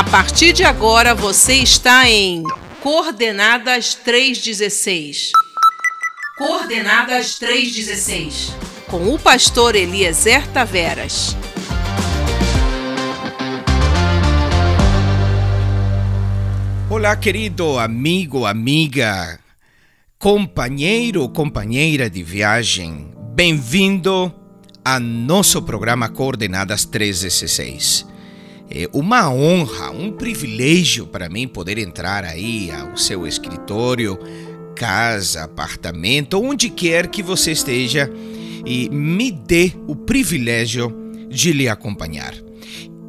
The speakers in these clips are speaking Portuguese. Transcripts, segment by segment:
A partir de agora você está em Coordenadas 316. Coordenadas 316. Com o pastor Eliezer Taveras. Olá, querido amigo, amiga, companheiro, companheira de viagem. Bem-vindo a nosso programa Coordenadas 316. É uma honra, um privilégio para mim poder entrar aí ao seu escritório, casa, apartamento, onde quer que você esteja e me dê o privilégio de lhe acompanhar.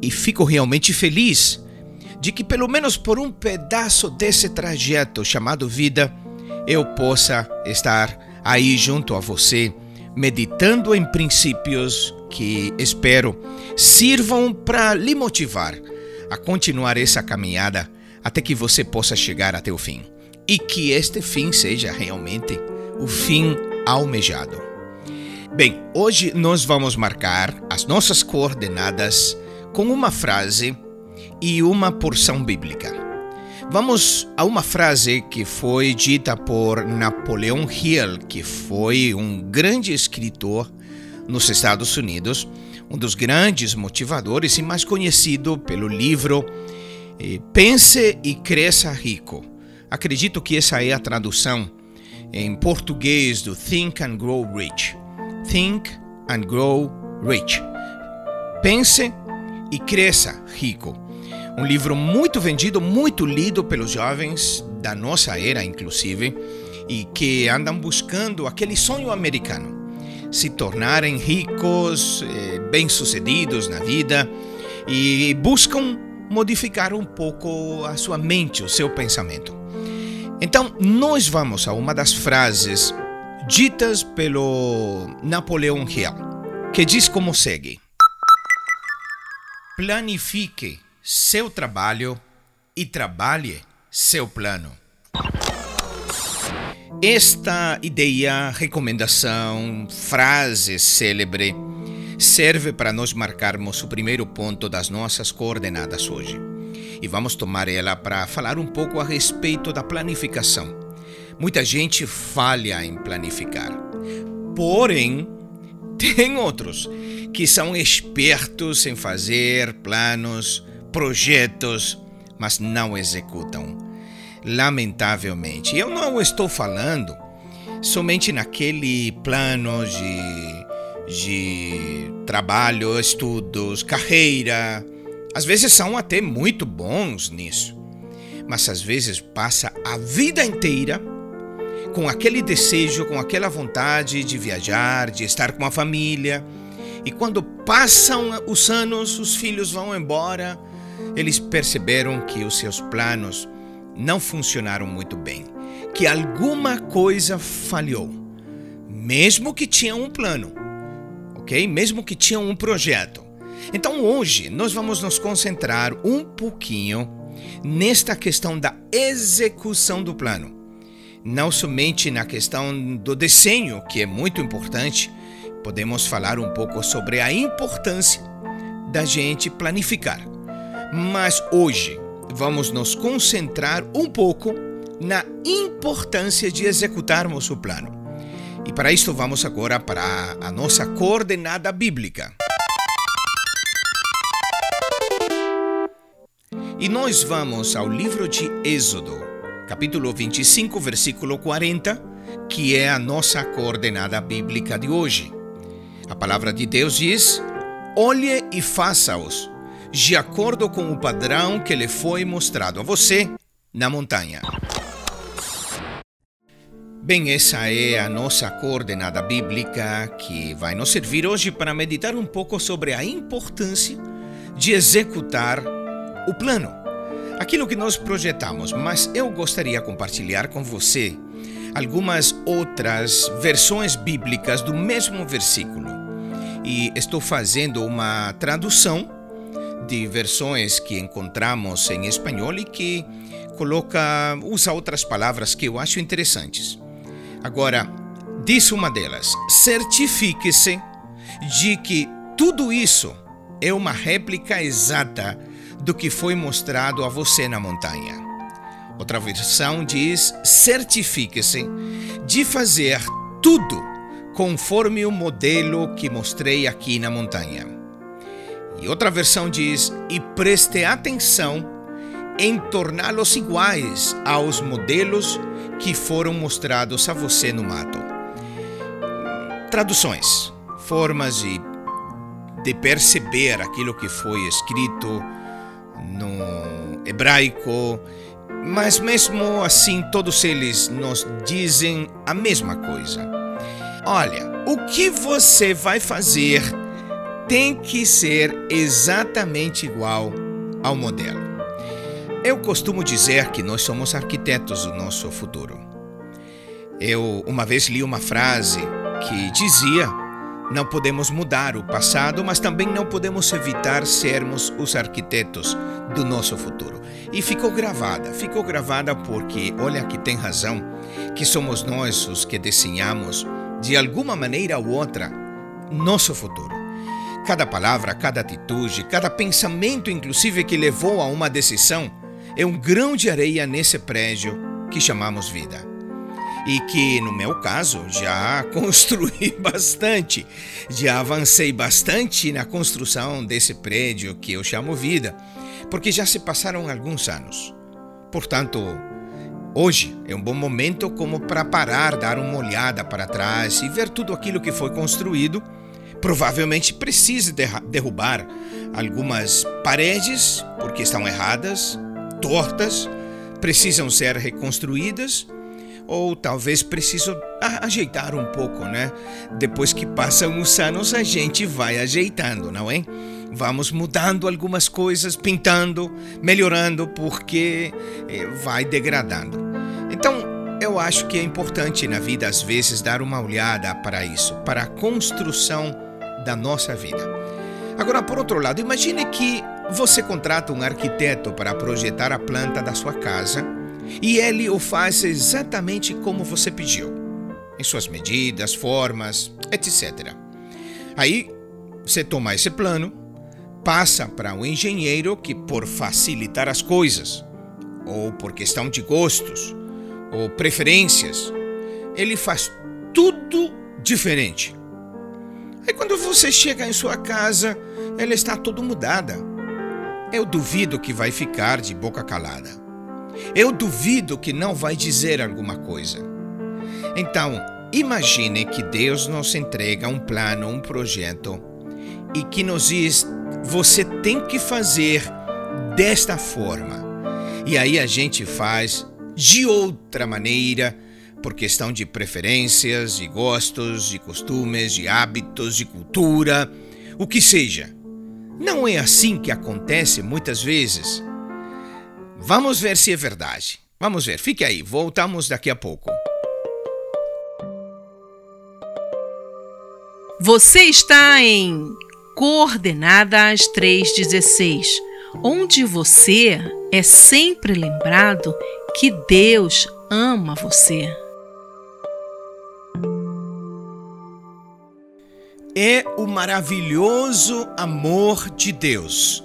E fico realmente feliz de que, pelo menos por um pedaço desse trajeto chamado vida, eu possa estar aí junto a você, meditando em princípios que espero sirvam para lhe motivar a continuar essa caminhada até que você possa chegar até o fim. E que este fim seja realmente o fim almejado. Bem, hoje nós vamos marcar as nossas coordenadas com uma frase e uma porção bíblica. Vamos a uma frase que foi dita por Napoleon Hill, que foi um grande escritor nos Estados Unidos, um dos grandes motivadores e mais conhecido pelo livro eh, Pense e Cresça Rico. Acredito que essa é a tradução em português do Think and Grow Rich. Think and Grow Rich. Pense e cresça rico. Um livro muito vendido, muito lido pelos jovens da nossa era, inclusive, e que andam buscando aquele sonho americano, se tornarem ricos, eh, bem-sucedidos na vida e buscam modificar um pouco a sua mente, o seu pensamento. Então, nós vamos a uma das frases ditas pelo Napoleão Hill, que diz como segue: Planifique seu trabalho e trabalhe seu plano. Esta ideia, recomendação, frase célebre serve para nós marcarmos o primeiro ponto das nossas coordenadas hoje. E vamos tomar ela para falar um pouco a respeito da planificação. Muita gente falha em planificar. Porém, tem outros que são espertos em fazer planos, projetos, mas não executam. Lamentavelmente. Eu não estou falando somente naquele plano de, de trabalho, estudos, carreira. Às vezes são até muito bons nisso, mas às vezes passa a vida inteira com aquele desejo, com aquela vontade de viajar, de estar com a família. E quando passam os anos, os filhos vão embora, eles perceberam que os seus planos não funcionaram muito bem, que alguma coisa falhou, mesmo que tinham um plano, ok? Mesmo que tinham um projeto. Então hoje nós vamos nos concentrar um pouquinho nesta questão da execução do plano. Não somente na questão do desenho, que é muito importante, podemos falar um pouco sobre a importância da gente planificar. Mas hoje vamos nos concentrar um pouco na importância de executarmos o plano. E para isto vamos agora para a nossa coordenada bíblica. E nós vamos ao livro de Êxodo, capítulo 25, versículo 40, que é a nossa coordenada bíblica de hoje. A palavra de Deus diz: Olhe e faça-os de acordo com o padrão que lhe foi mostrado a você na montanha. Bem, essa é a nossa coordenada bíblica que vai nos servir hoje para meditar um pouco sobre a importância de executar o plano, aquilo que nós projetamos. Mas eu gostaria de compartilhar com você algumas outras versões bíblicas do mesmo versículo. E estou fazendo uma tradução de versões que encontramos em espanhol e que coloca, usa outras palavras que eu acho interessantes. Agora, diz uma delas: certifique-se de que tudo isso é uma réplica exata do que foi mostrado a você na montanha. Outra versão diz: certifique-se de fazer tudo conforme o modelo que mostrei aqui na montanha. E outra versão diz: e preste atenção em torná-los iguais aos modelos que foram mostrados a você no mato. Traduções, formas de, de perceber aquilo que foi escrito no hebraico, mas mesmo assim todos eles nos dizem a mesma coisa. Olha, o que você vai fazer tem que ser exatamente igual ao modelo. Eu costumo dizer que nós somos arquitetos do nosso futuro. Eu uma vez li uma frase que dizia: Não podemos mudar o passado, mas também não podemos evitar sermos os arquitetos do nosso futuro. E ficou gravada, ficou gravada porque, olha que tem razão, que somos nós os que desenhamos, de alguma maneira ou outra, nosso futuro. Cada palavra, cada atitude, cada pensamento, inclusive, que levou a uma decisão, é um grão de areia nesse prédio que chamamos vida. E que, no meu caso, já construí bastante, já avancei bastante na construção desse prédio que eu chamo vida, porque já se passaram alguns anos. Portanto, hoje é um bom momento como para parar, dar uma olhada para trás e ver tudo aquilo que foi construído. Provavelmente precise derrubar algumas paredes porque estão erradas, tortas, precisam ser reconstruídas ou talvez precisam ajeitar um pouco, né? Depois que passam os anos, a gente vai ajeitando, não é? Vamos mudando algumas coisas, pintando, melhorando, porque eh, vai degradando. Então, eu acho que é importante na vida, às vezes, dar uma olhada para isso, para a construção da nossa vida. Agora, por outro lado, imagine que você contrata um arquiteto para projetar a planta da sua casa e ele o faz exatamente como você pediu, em suas medidas, formas, etc. Aí você toma esse plano, passa para um engenheiro que, por facilitar as coisas, ou por questão de gostos, ou preferências, ele faz tudo diferente. Aí quando você chega em sua casa, ela está toda mudada eu duvido que vai ficar de boca calada. Eu duvido que não vai dizer alguma coisa. Então, imagine que Deus nos entrega um plano, um projeto e que nos diz: você tem que fazer desta forma. E aí a gente faz de outra maneira, por questão de preferências, de gostos, de costumes, de hábitos, de cultura, o que seja. Não é assim que acontece muitas vezes? Vamos ver se é verdade. Vamos ver, fique aí, voltamos daqui a pouco. Você está em Coordenadas 316, onde você é sempre lembrado que Deus ama você. É o maravilhoso amor de Deus,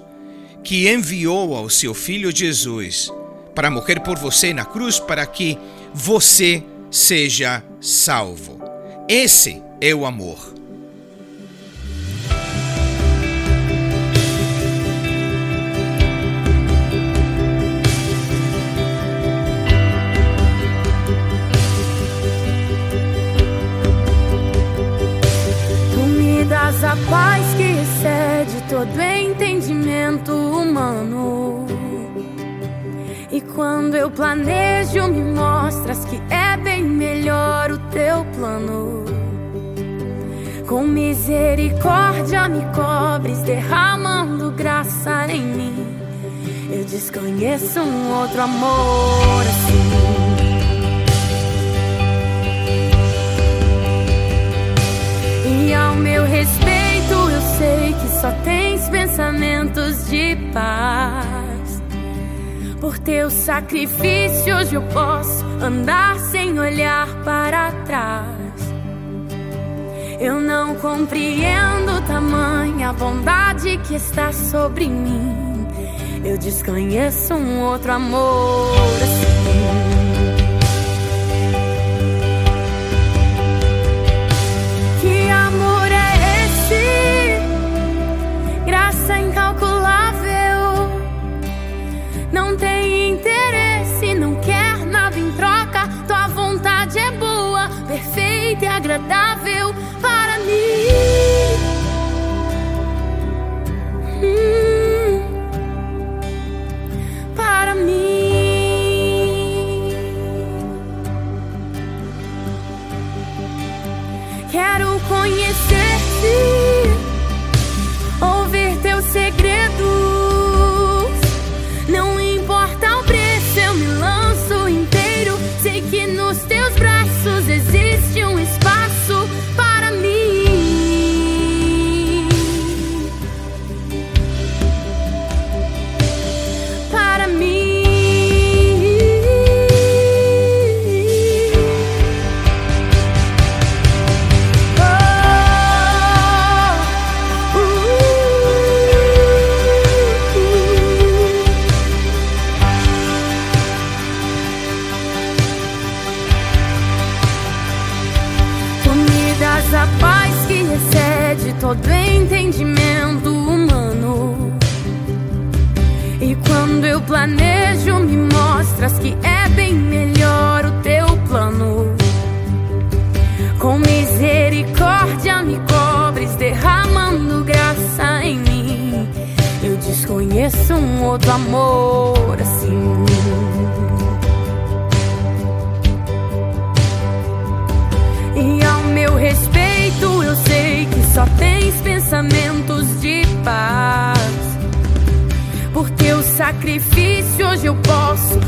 que enviou ao seu Filho Jesus para morrer por você na cruz para que você seja salvo. Esse é o amor. A paz que excede todo entendimento humano. E quando eu planejo, me mostras que é bem melhor o teu plano. Com misericórdia me cobres, derramando graça em mim. Eu desconheço um outro amor assim. Só tens pensamentos de paz. Por teus sacrifícios, eu posso andar sem olhar para trás. Eu não compreendo tamanha bondade que está sobre mim. Eu desconheço um outro amor Graça incalculável. Não tem interesse, não quer nada em troca. Tua vontade é boa, perfeita e agradável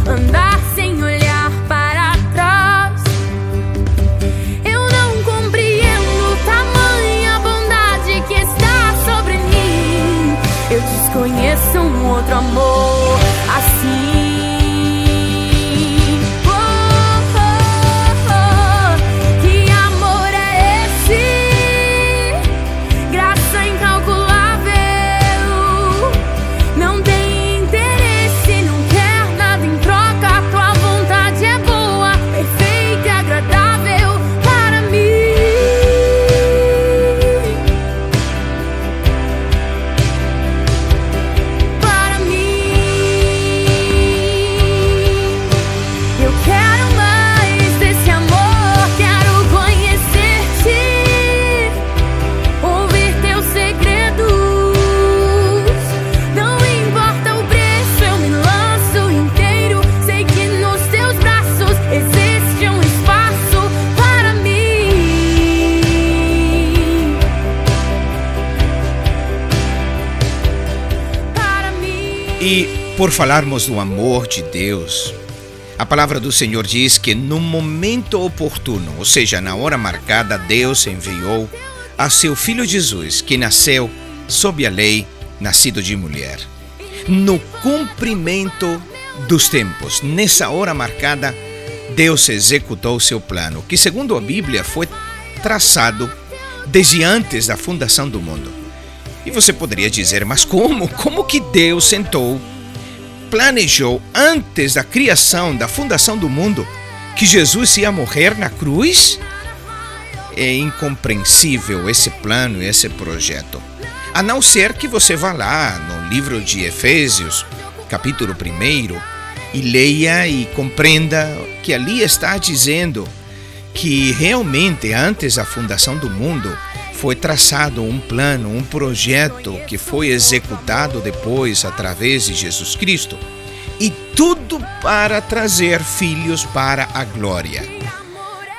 posso andar por falarmos do amor de Deus, a palavra do Senhor diz que no momento oportuno, ou seja, na hora marcada, Deus enviou a seu filho Jesus, que nasceu sob a lei, nascido de mulher. No cumprimento dos tempos, nessa hora marcada, Deus executou seu plano, que segundo a Bíblia foi traçado desde antes da fundação do mundo. E você poderia dizer, mas como? Como que Deus sentou, planejou antes da criação, da fundação do mundo, que Jesus ia morrer na cruz? É incompreensível esse plano, esse projeto. A não ser que você vá lá no livro de Efésios, capítulo 1, e leia e compreenda que ali está dizendo que realmente antes da fundação do mundo foi traçado um plano, um projeto que foi executado depois através de Jesus Cristo. E tudo para trazer filhos para a glória.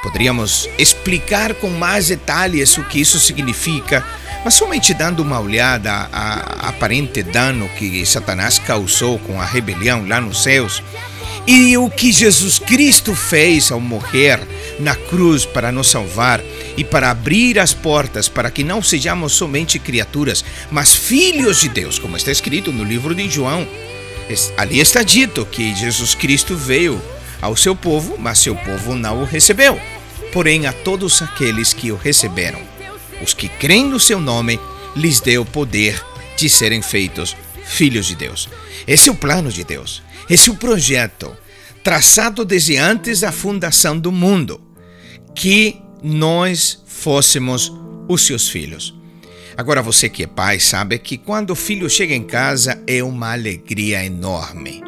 Poderíamos explicar com mais detalhes o que isso significa, mas somente dando uma olhada a aparente dano que Satanás causou com a rebelião lá nos céus e o que Jesus Cristo fez ao morrer na cruz para nos salvar e para abrir as portas para que não sejamos somente criaturas, mas filhos de Deus, como está escrito no livro de João. Ali está dito que Jesus Cristo veio ao seu povo, mas seu povo não o recebeu. Porém, a todos aqueles que o receberam, os que creem no seu nome, lhes deu poder de serem feitos filhos de Deus. Esse é o plano de Deus. Esse é o projeto traçado desde antes da fundação do mundo, que nós fôssemos os seus filhos. Agora, você que é pai sabe que quando o filho chega em casa é uma alegria enorme.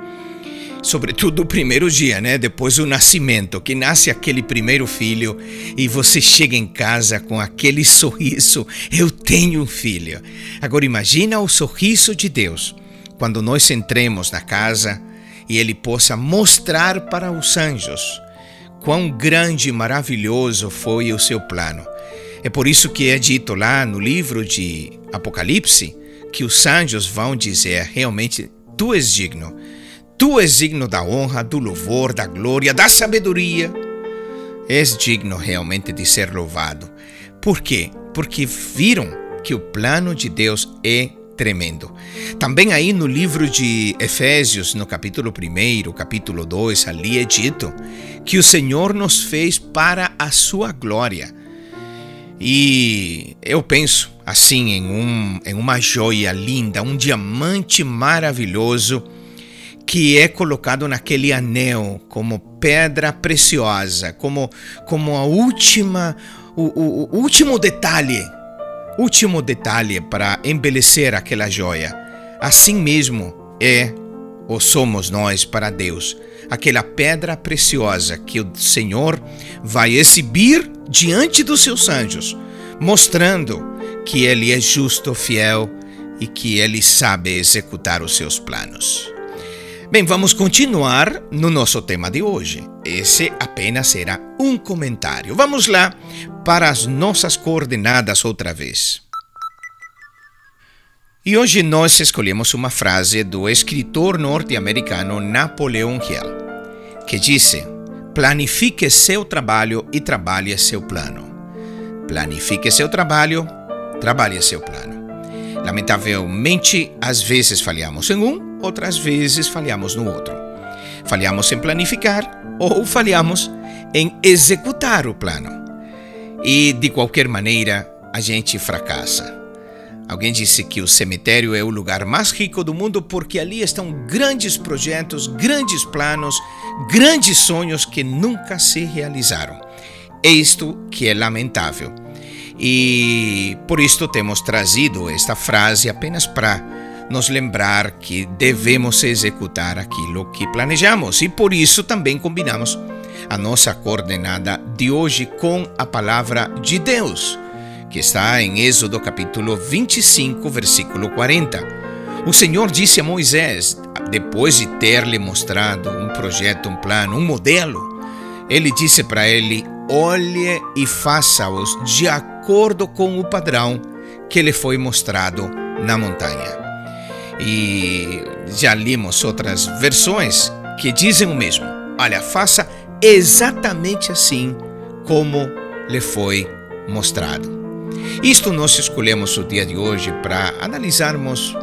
Sobretudo o primeiro dia, né? Depois do nascimento, que nasce aquele primeiro filho e você chega em casa com aquele sorriso: Eu tenho um filho. Agora, imagina o sorriso de Deus quando nós entremos na casa e Ele possa mostrar para os anjos quão grande e maravilhoso foi o seu plano. É por isso que é dito lá no livro de Apocalipse que os anjos vão dizer: realmente, tu és digno. Tu és digno da honra, do louvor, da glória, da sabedoria. És digno realmente de ser louvado. Por quê? Porque viram que o plano de Deus é tremendo. Também aí no livro de Efésios, no capítulo 1, capítulo 2, ali é dito que o Senhor nos fez para a sua glória. E eu penso assim em, um, em uma joia linda, um diamante maravilhoso que é colocado naquele anel como pedra preciosa, como, como a última, o, o, o último detalhe último detalhe para embelecer aquela joia. Assim mesmo é ou somos nós para Deus, aquela pedra preciosa que o Senhor vai exibir diante dos seus anjos, mostrando que Ele é justo, fiel e que Ele sabe executar os seus planos. Bem, vamos continuar no nosso tema de hoje. Esse apenas era um comentário. Vamos lá para as nossas coordenadas outra vez. E hoje nós escolhemos uma frase do escritor norte-americano Napoleon Hill, que disse: Planifique seu trabalho e trabalhe seu plano. Planifique seu trabalho, trabalhe seu plano. Lamentavelmente, às vezes falhamos em um outras vezes falhamos no outro. Falhamos em planificar ou falhamos em executar o plano. E de qualquer maneira, a gente fracassa. Alguém disse que o cemitério é o lugar mais rico do mundo porque ali estão grandes projetos, grandes planos, grandes sonhos que nunca se realizaram. É isto que é lamentável. E por isto temos trazido esta frase apenas para nos lembrar que devemos executar aquilo que planejamos e por isso também combinamos a nossa coordenada de hoje com a palavra de Deus, que está em Êxodo capítulo 25, versículo 40. O Senhor disse a Moisés, depois de ter-lhe mostrado um projeto, um plano, um modelo, ele disse para ele: olhe e faça-os de acordo com o padrão que lhe foi mostrado na montanha. E já limos outras versões que dizem o mesmo. Olha, faça exatamente assim como lhe foi mostrado. Isto nós escolhemos o dia de hoje para analisarmos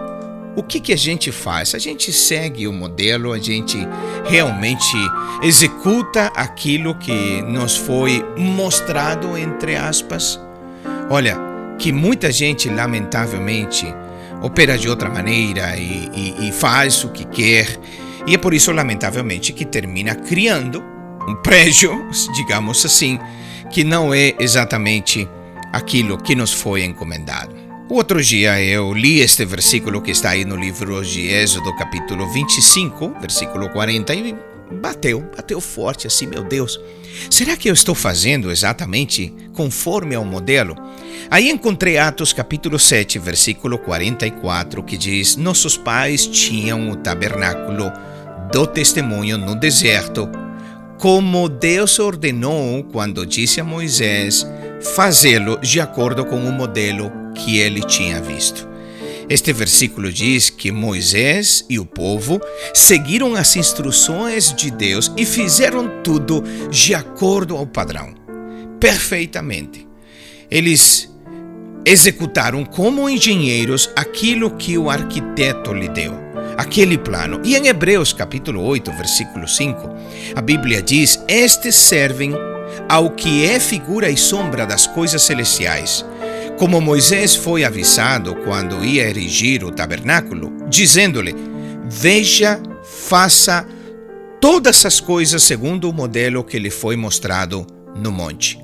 o que, que a gente faz. A gente segue o modelo, a gente realmente executa aquilo que nos foi mostrado, entre aspas. Olha, que muita gente, lamentavelmente, opera de outra maneira e, e, e faz o que quer. E é por isso, lamentavelmente, que termina criando um prédio, digamos assim, que não é exatamente aquilo que nos foi encomendado. Outro dia eu li este versículo que está aí no livro de Êxodo, capítulo 25, versículo 40, e bateu, bateu forte assim, meu Deus. Será que eu estou fazendo exatamente conforme ao modelo? Aí encontrei Atos capítulo 7, versículo 44, que diz: Nossos pais tinham o tabernáculo do testemunho no deserto, como Deus ordenou quando disse a Moisés fazê-lo de acordo com o modelo que ele tinha visto. Este versículo diz que Moisés e o povo seguiram as instruções de Deus e fizeram tudo de acordo ao padrão, perfeitamente. Eles executaram como engenheiros aquilo que o arquiteto lhe deu, aquele plano. E em Hebreus capítulo 8, versículo 5, a Bíblia diz: Estes servem ao que é figura e sombra das coisas celestiais como Moisés foi avisado quando ia erigir o tabernáculo, dizendo-lhe: Veja, faça todas as coisas segundo o modelo que lhe foi mostrado no monte.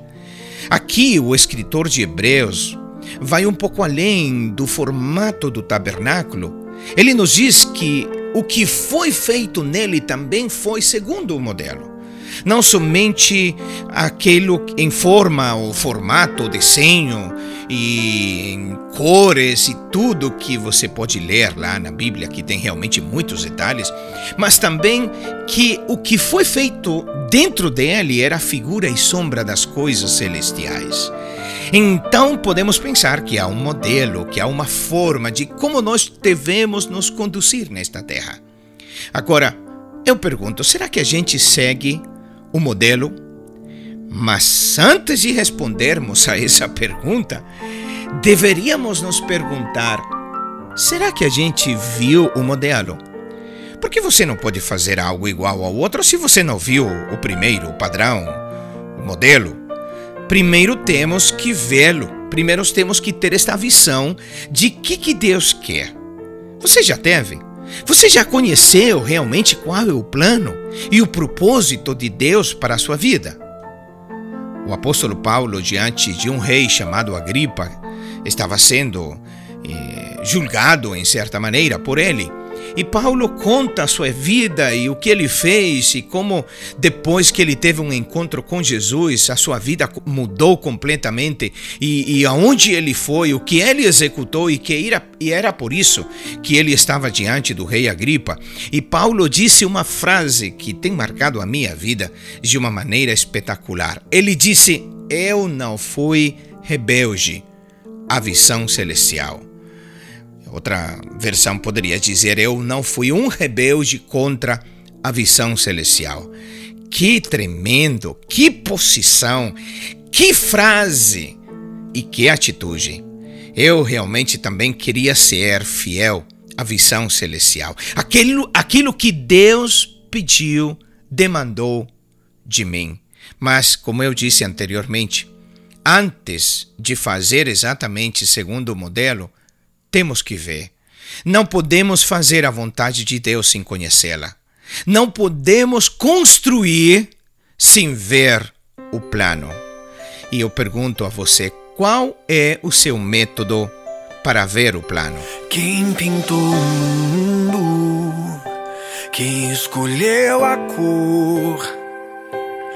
Aqui, o escritor de Hebreus vai um pouco além do formato do tabernáculo. Ele nos diz que o que foi feito nele também foi segundo o modelo não somente aquilo em forma, o formato, desenho e em cores e tudo que você pode ler lá na Bíblia, que tem realmente muitos detalhes, mas também que o que foi feito dentro dele era a figura e sombra das coisas celestiais. Então podemos pensar que há um modelo, que há uma forma de como nós devemos nos conduzir nesta terra. Agora, eu pergunto, será que a gente segue o modelo? Mas antes de respondermos a essa pergunta, deveríamos nos perguntar: será que a gente viu o modelo? Porque você não pode fazer algo igual ao outro se você não viu o primeiro, o padrão, o modelo. Primeiro temos que vê-lo. Primeiro temos que ter esta visão de que que Deus quer. Você já teve? Você já conheceu realmente qual é o plano e o propósito de Deus para a sua vida? O apóstolo Paulo, diante de um rei chamado Agripa, estava sendo eh, julgado em certa maneira por ele e Paulo conta a sua vida e o que ele fez e como depois que ele teve um encontro com Jesus, a sua vida mudou completamente e, e aonde ele foi, o que ele executou e que era, e era por isso que ele estava diante do rei Agripa. E Paulo disse uma frase que tem marcado a minha vida de uma maneira espetacular. Ele disse: Eu não fui rebelde à visão celestial. Outra versão poderia dizer: Eu não fui um rebelde contra a visão celestial. Que tremendo, que posição, que frase e que atitude. Eu realmente também queria ser fiel à visão celestial. Aquilo, aquilo que Deus pediu, demandou de mim. Mas, como eu disse anteriormente, antes de fazer exatamente segundo o modelo, temos que ver. Não podemos fazer a vontade de Deus sem conhecê-la. Não podemos construir sem ver o plano. E eu pergunto a você, qual é o seu método para ver o plano? Quem pintou o mundo? Quem escolheu a cor?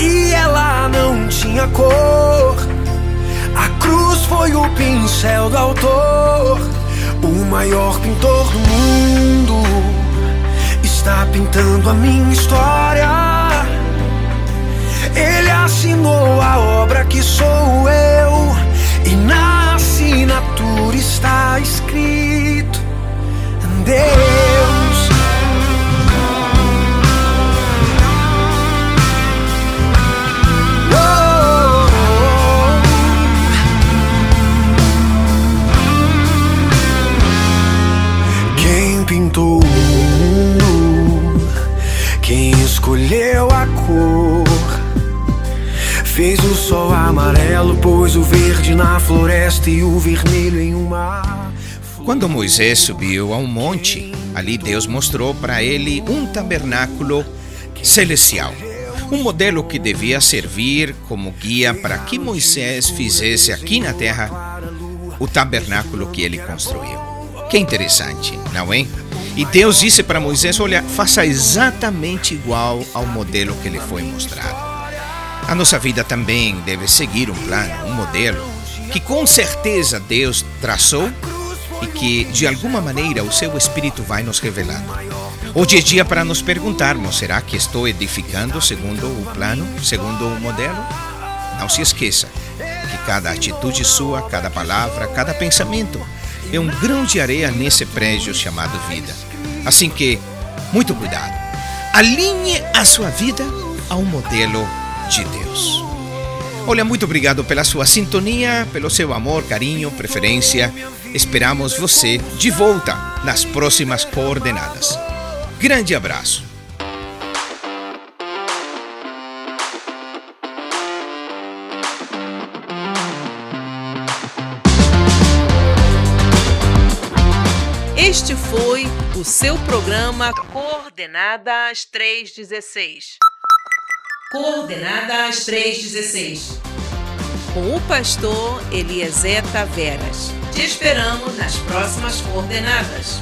e ela não tinha cor. A cruz foi o pincel do autor, o maior pintor do mundo. Está pintando a minha história. Ele assinou a obra que sou eu, e na assinatura está escrito: Deus. Pintou o mundo, quem escolheu a cor. Fez o sol amarelo, pôs o verde na floresta e o vermelho em uma. Quando Moisés subiu a um monte, ali Deus mostrou para ele um tabernáculo celestial. Um modelo que devia servir como guia para que Moisés fizesse aqui na terra o tabernáculo que ele construiu. Que interessante, não é? E Deus disse para Moisés: Olha, faça exatamente igual ao modelo que lhe foi mostrado. A nossa vida também deve seguir um plano, um modelo, que com certeza Deus traçou e que de alguma maneira o seu Espírito vai nos revelando. Hoje é dia para nos perguntarmos: será que estou edificando segundo o plano, segundo o modelo? Não se esqueça que cada atitude sua, cada palavra, cada pensamento é um grão de areia nesse prédio chamado vida. Assim que, muito cuidado. Alinhe a sua vida a um modelo de Deus. Olha, muito obrigado pela sua sintonia, pelo seu amor, carinho, preferência. Esperamos você de volta nas próximas coordenadas. Grande abraço. Este foi o seu programa Coordenadas 316. Coordenadas 316. Com o pastor Eliezer Taveras. Te esperamos nas próximas coordenadas.